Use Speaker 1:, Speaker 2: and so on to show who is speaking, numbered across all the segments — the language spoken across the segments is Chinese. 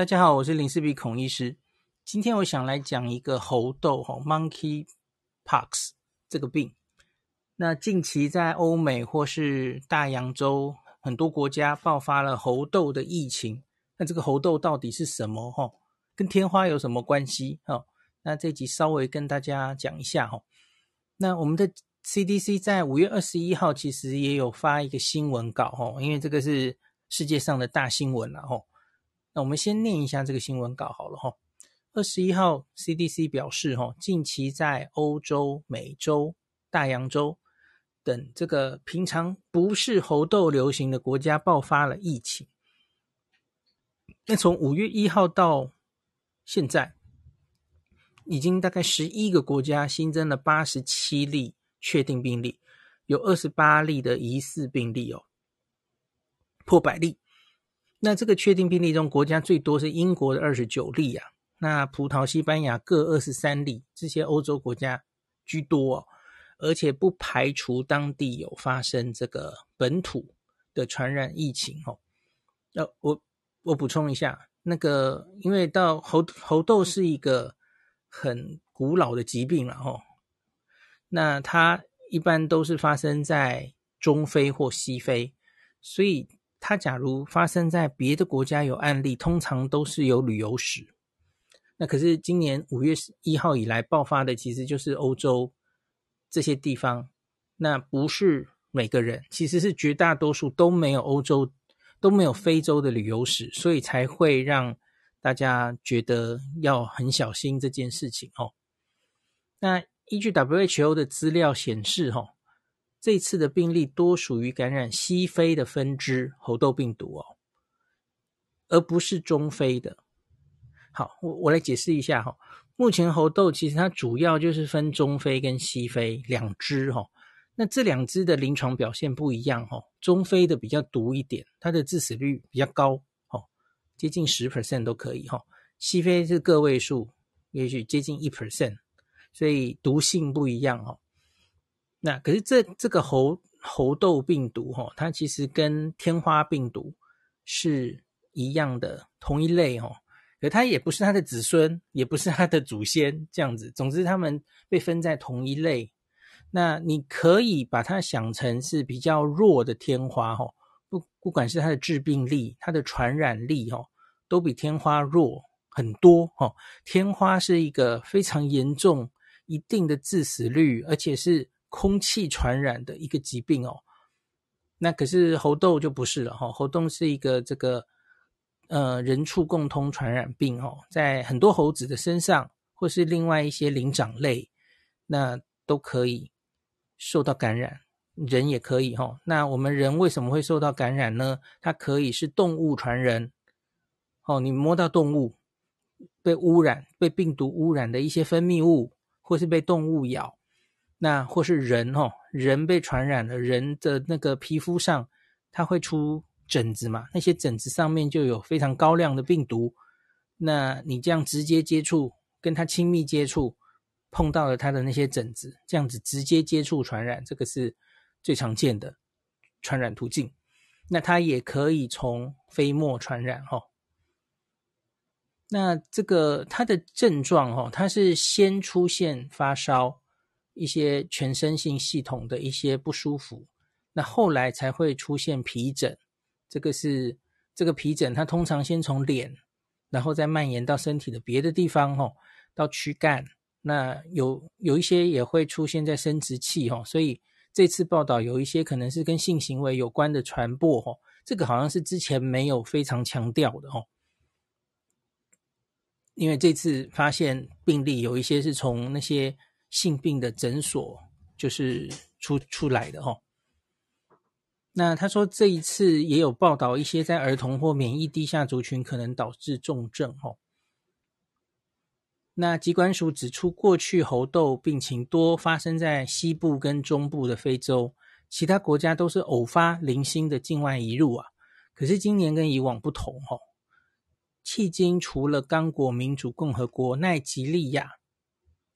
Speaker 1: 大家好，我是林氏璧孔医师。今天我想来讲一个猴痘哈 （Monkeypox） 这个病。那近期在欧美或是大洋洲很多国家爆发了猴痘的疫情。那这个猴痘到底是什么？哈，跟天花有什么关系？哈，那这集稍微跟大家讲一下哈。那我们的 CDC 在五月二十一号其实也有发一个新闻稿哈，因为这个是世界上的大新闻了哈。那我们先念一下这个新闻稿好了哈。二十一号，CDC 表示哈，近期在欧洲、美洲、大洋洲等这个平常不是猴痘流行的国家爆发了疫情。那从五月一号到现在，已经大概十一个国家新增了八十七例确定病例，有二十八例的疑似病例哦，破百例。那这个确定病例中，国家最多是英国的二十九例啊，那葡萄、西班牙各二十三例，这些欧洲国家居多哦，而且不排除当地有发生这个本土的传染疫情哦。那我我补充一下，那个因为到猴猴痘是一个很古老的疾病了哦，那它一般都是发生在中非或西非，所以。它假如发生在别的国家有案例，通常都是有旅游史。那可是今年五月一号以来爆发的，其实就是欧洲这些地方。那不是每个人，其实是绝大多数都没有欧洲，都没有非洲的旅游史，所以才会让大家觉得要很小心这件事情哦。那依据 WHO 的资料显示，哈。这次的病例多属于感染西非的分支猴痘病毒哦，而不是中非的。好，我我来解释一下哈。目前猴痘其实它主要就是分中非跟西非两支哈。那这两支的临床表现不一样哈。中非的比较毒一点，它的致死率比较高哈，接近十 percent 都可以哈。西非是个位数，也许接近一 percent，所以毒性不一样哈。那可是这这个猴猴痘病毒哈，它其实跟天花病毒是一样的同一类哦，可它也不是它的子孙，也不是它的祖先这样子。总之，它们被分在同一类。那你可以把它想成是比较弱的天花哦，不不管是它的致病力、它的传染力哦，都比天花弱很多哦。天花是一个非常严重、一定的致死率，而且是。空气传染的一个疾病哦，那可是猴痘就不是了哈。猴痘是一个这个呃人畜共通传染病哦，在很多猴子的身上，或是另外一些灵长类，那都可以受到感染，人也可以哈。那我们人为什么会受到感染呢？它可以是动物传人哦，你摸到动物被污染、被病毒污染的一些分泌物，或是被动物咬。那或是人哦，人被传染了，人的那个皮肤上，它会出疹子嘛？那些疹子上面就有非常高量的病毒。那你这样直接接触，跟他亲密接触，碰到了他的那些疹子，这样子直接接触传染，这个是最常见的传染途径。那它也可以从飞沫传染哈。那这个它的症状哦，它是先出现发烧。一些全身性系统的一些不舒服，那后来才会出现皮疹。这个是这个皮疹，它通常先从脸，然后再蔓延到身体的别的地方，吼，到躯干。那有有一些也会出现在生殖器，吼。所以这次报道有一些可能是跟性行为有关的传播，吼。这个好像是之前没有非常强调的，吼。因为这次发现病例有一些是从那些。性病的诊所就是出出来的哦。那他说这一次也有报道一些在儿童或免疫低下族群可能导致重症哦。那疾管署指出，过去猴痘病情多发生在西部跟中部的非洲，其他国家都是偶发零星的境外移入啊。可是今年跟以往不同哦，迄今除了刚果民主共和国、奈及利亚。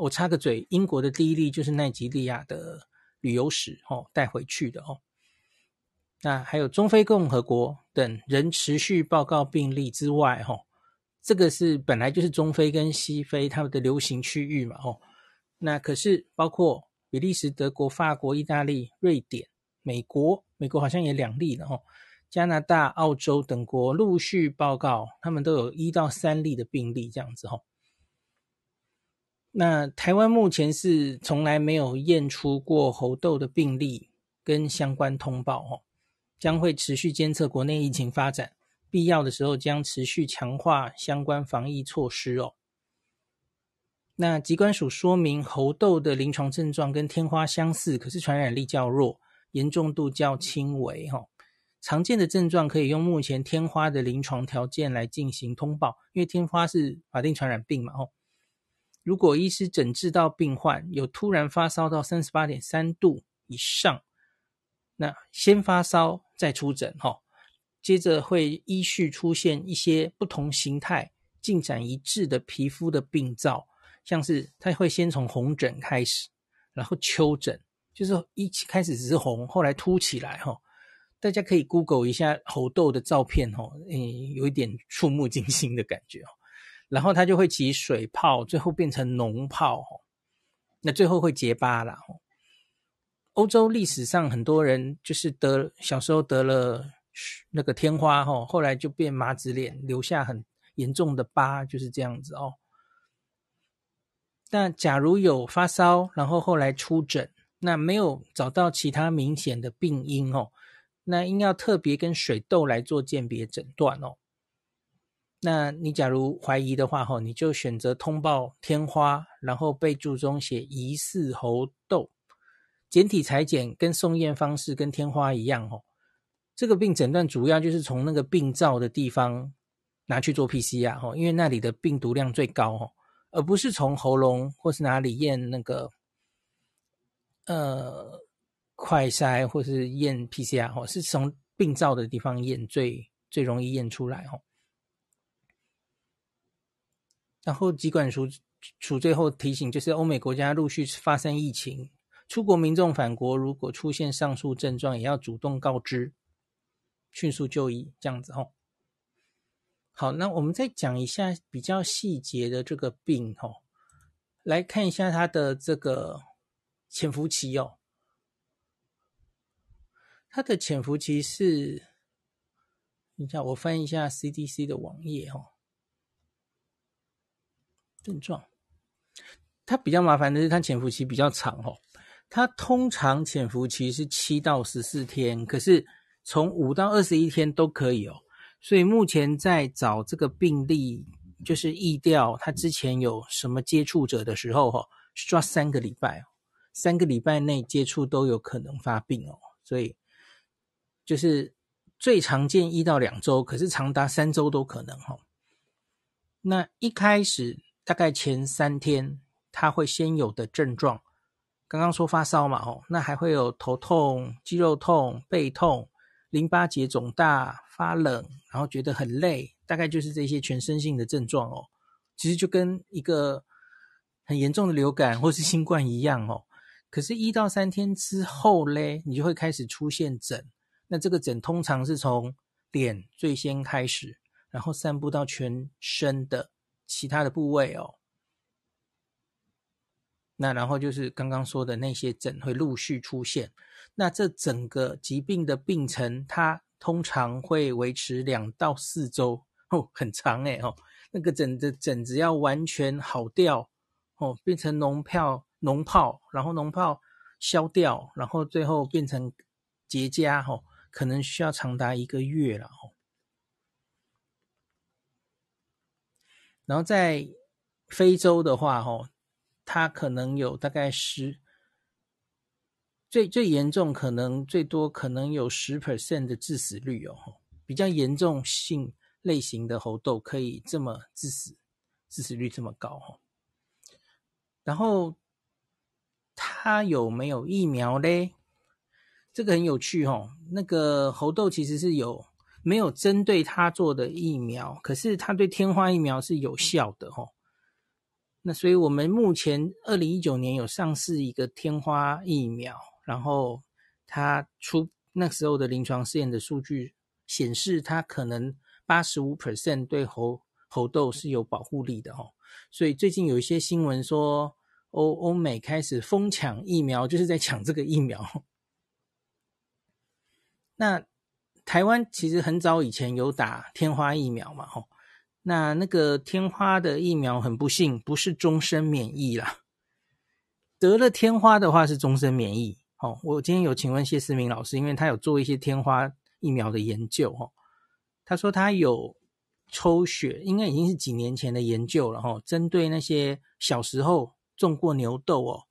Speaker 1: 我插个嘴，英国的第一例就是奈及利亚的旅游史哦，带回去的哦。那还有中非共和国等人持续报告病例之外，哈，这个是本来就是中非跟西非他们的流行区域嘛，哦，那可是包括比利时、德国、法国、意大利、瑞典、美国，美国好像也两例了哦，加拿大、澳洲等国陆续报告，他们都有一到三例的病例这样子哦。那台湾目前是从来没有验出过猴痘的病例跟相关通报哦，将会持续监测国内疫情发展。必要的时候将持续强化相关防疫措施哦。那疾管署说明，猴痘的临床症状跟天花相似，可是传染力较弱，严重度较轻微哈。常见的症状可以用目前天花的临床条件来进行通报，因为天花是法定传染病嘛哦。如果医师诊治到病患有突然发烧到三十八点三度以上，那先发烧再出诊哈。接着会依序出现一些不同形态、进展一致的皮肤的病灶，像是它会先从红疹开始，然后丘疹，就是一起开始只是红，后来凸起来哈。大家可以 Google 一下猴痘的照片哈，诶，有一点触目惊心的感觉。然后它就会起水泡，最后变成脓泡，那最后会结疤了。欧洲历史上很多人就是得小时候得了。那个天花哈，后来就变麻子脸，留下很严重的疤，就是这样子哦。那假如有发烧，然后后来出疹，那没有找到其他明显的病因哦，那应要特别跟水痘来做鉴别诊断哦。那你假如怀疑的话哈，你就选择通报天花，然后备注中写疑似猴痘，简体裁剪跟送验方式跟天花一样哦。这个病诊断主要就是从那个病灶的地方拿去做 PCR 哈，因为那里的病毒量最高哈，而不是从喉咙或是哪里验那个呃快筛或是验 PCR 哈，是从病灶的地方验最最容易验出来哈。然后疾管署署最后提醒，就是欧美国家陆续发生疫情，出国民众返国如果出现上述症状，也要主动告知。迅速就医，这样子吼。好，那我们再讲一下比较细节的这个病吼，来看一下它的这个潜伏期哦。它的潜伏期是，等一下我翻一下 CDC 的网页哦。症状，它比较麻烦的是它潜伏期比较长哦。它通常潜伏期是七到十四天，可是。从五到二十一天都可以哦，所以目前在找这个病例，就是疫调他之前有什么接触者的时候，哈，抓三个礼拜，三个礼拜内接触都有可能发病哦，所以就是最常见一到两周，可是长达三周都可能哈。那一开始大概前三天，他会先有的症状，刚刚说发烧嘛，哦，那还会有头痛、肌肉痛、背痛。淋巴结肿大、发冷，然后觉得很累，大概就是这些全身性的症状哦。其实就跟一个很严重的流感 或是新冠一样哦。可是，一到三天之后嘞，你就会开始出现疹。那这个疹通常是从脸最先开始，然后散布到全身的其他的部位哦。那然后就是刚刚说的那些疹会陆续出现。那这整个疾病的病程，它通常会维持两到四周哦，很长诶哦。那个疹的疹子要完全好掉哦，变成脓泡、脓泡，然后脓泡消掉，然后最后变成结痂哦，可能需要长达一个月了哦。然后在非洲的话哦，它可能有大概十。最最严重，可能最多可能有十 percent 的致死率哦，比较严重性类型的猴痘可以这么致死，致死率这么高哦。然后它有没有疫苗嘞？这个很有趣哦。那个猴痘其实是有没有针对它做的疫苗，可是它对天花疫苗是有效的哦。那所以我们目前二零一九年有上市一个天花疫苗。然后他出那时候的临床试验的数据显示，他可能八十五 percent 对猴猴痘是有保护力的哦。所以最近有一些新闻说，欧欧美开始疯抢疫苗，就是在抢这个疫苗。那台湾其实很早以前有打天花疫苗嘛，吼。那那个天花的疫苗很不幸不是终身免疫啦，得了天花的话是终身免疫。哦，我今天有请问谢思明老师，因为他有做一些天花疫苗的研究，哦，他说他有抽血，应该已经是几年前的研究了，哈，针对那些小时候种过牛痘哦，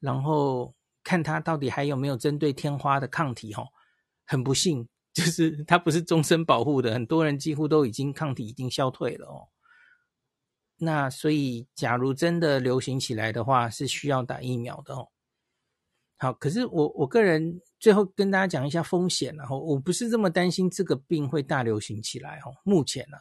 Speaker 1: 然后看他到底还有没有针对天花的抗体，哈，很不幸。就是它不是终身保护的，很多人几乎都已经抗体已经消退了哦。那所以，假如真的流行起来的话，是需要打疫苗的哦。好，可是我我个人最后跟大家讲一下风险，然后我不是这么担心这个病会大流行起来哦。目前呢，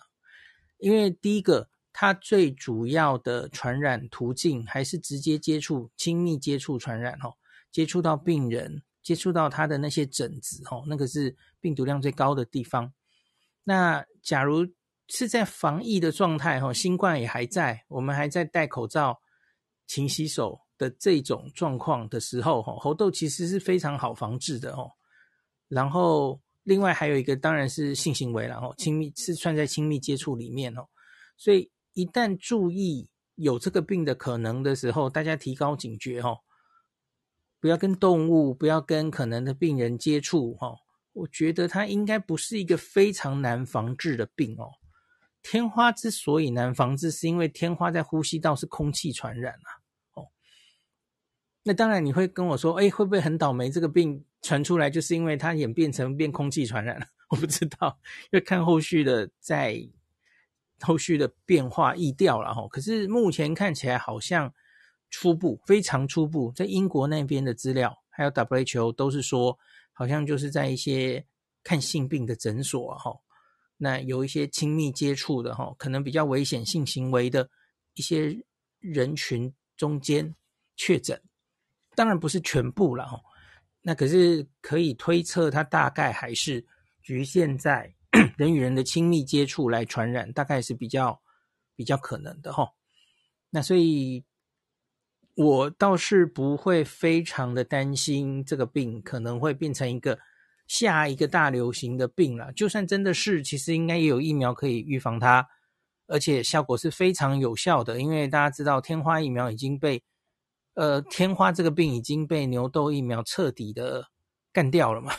Speaker 1: 因为第一个，它最主要的传染途径还是直接接触、亲密接触传染哦，接触到病人。接触到他的那些疹子，哦，那个是病毒量最高的地方。那假如是在防疫的状态，哦，新冠也还在，我们还在戴口罩、勤洗手的这种状况的时候，哦，猴痘其实是非常好防治的，哦。然后另外还有一个当然是性行为了，哦，亲密是算在亲密接触里面，哦。所以一旦注意有这个病的可能的时候，大家提高警觉，哦。不要跟动物，不要跟可能的病人接触，哈，我觉得它应该不是一个非常难防治的病哦。天花之所以难防治，是因为天花在呼吸道是空气传染啊，哦。那当然你会跟我说，哎，会不会很倒霉？这个病传出来就是因为它演变成变空气传染了？我不知道，要看后续的在后续的变化疫调了哈。可是目前看起来好像。初步非常初步，在英国那边的资料，还有 WHO 都是说，好像就是在一些看性病的诊所哈，那有一些亲密接触的哈，可能比较危险性行为的一些人群中间确诊，当然不是全部了哈，那可是可以推测，它大概还是局限在 人与人的亲密接触来传染，大概是比较比较可能的哈，那所以。我倒是不会非常的担心这个病可能会变成一个下一个大流行的病了。就算真的是，其实应该也有疫苗可以预防它，而且效果是非常有效的。因为大家知道，天花疫苗已经被呃天花这个病已经被牛痘疫苗彻底的干掉了嘛，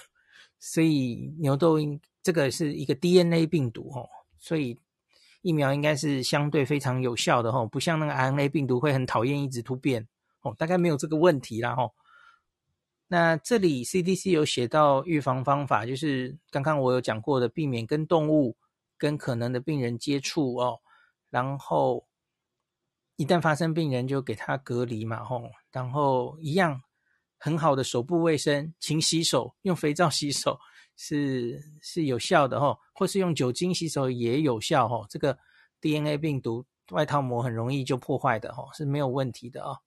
Speaker 1: 所以牛痘这个是一个 DNA 病毒哦，所以。疫苗应该是相对非常有效的吼，不像那个 RNA 病毒会很讨厌一直突变哦，大概没有这个问题啦吼。那这里 CDC 有写到预防方法，就是刚刚我有讲过的，避免跟动物、跟可能的病人接触哦，然后一旦发生病人就给他隔离嘛吼，然后一样很好的手部卫生，勤洗手，用肥皂洗手。是是有效的哈，或是用酒精洗手也有效哈。这个 DNA 病毒外套膜很容易就破坏的哈，是没有问题的啊。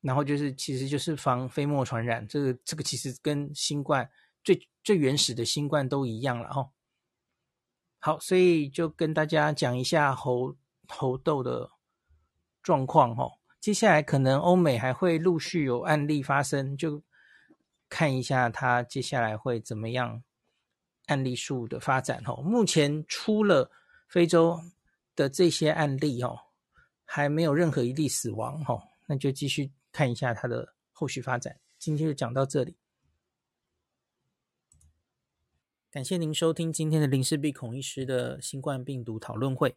Speaker 1: 然后就是其实就是防飞沫传染，这个这个其实跟新冠最最原始的新冠都一样了哈。好，所以就跟大家讲一下猴猴痘的状况哈。接下来可能欧美还会陆续有案例发生，就。看一下它接下来会怎么样，案例数的发展哦。目前出了非洲的这些案例哦，还没有任何一例死亡哦，那就继续看一下它的后续发展。今天就讲到这里，感谢您收听今天的林氏璧孔医师的新冠病毒讨论会。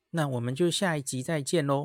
Speaker 1: 那我们就下一集再见喽。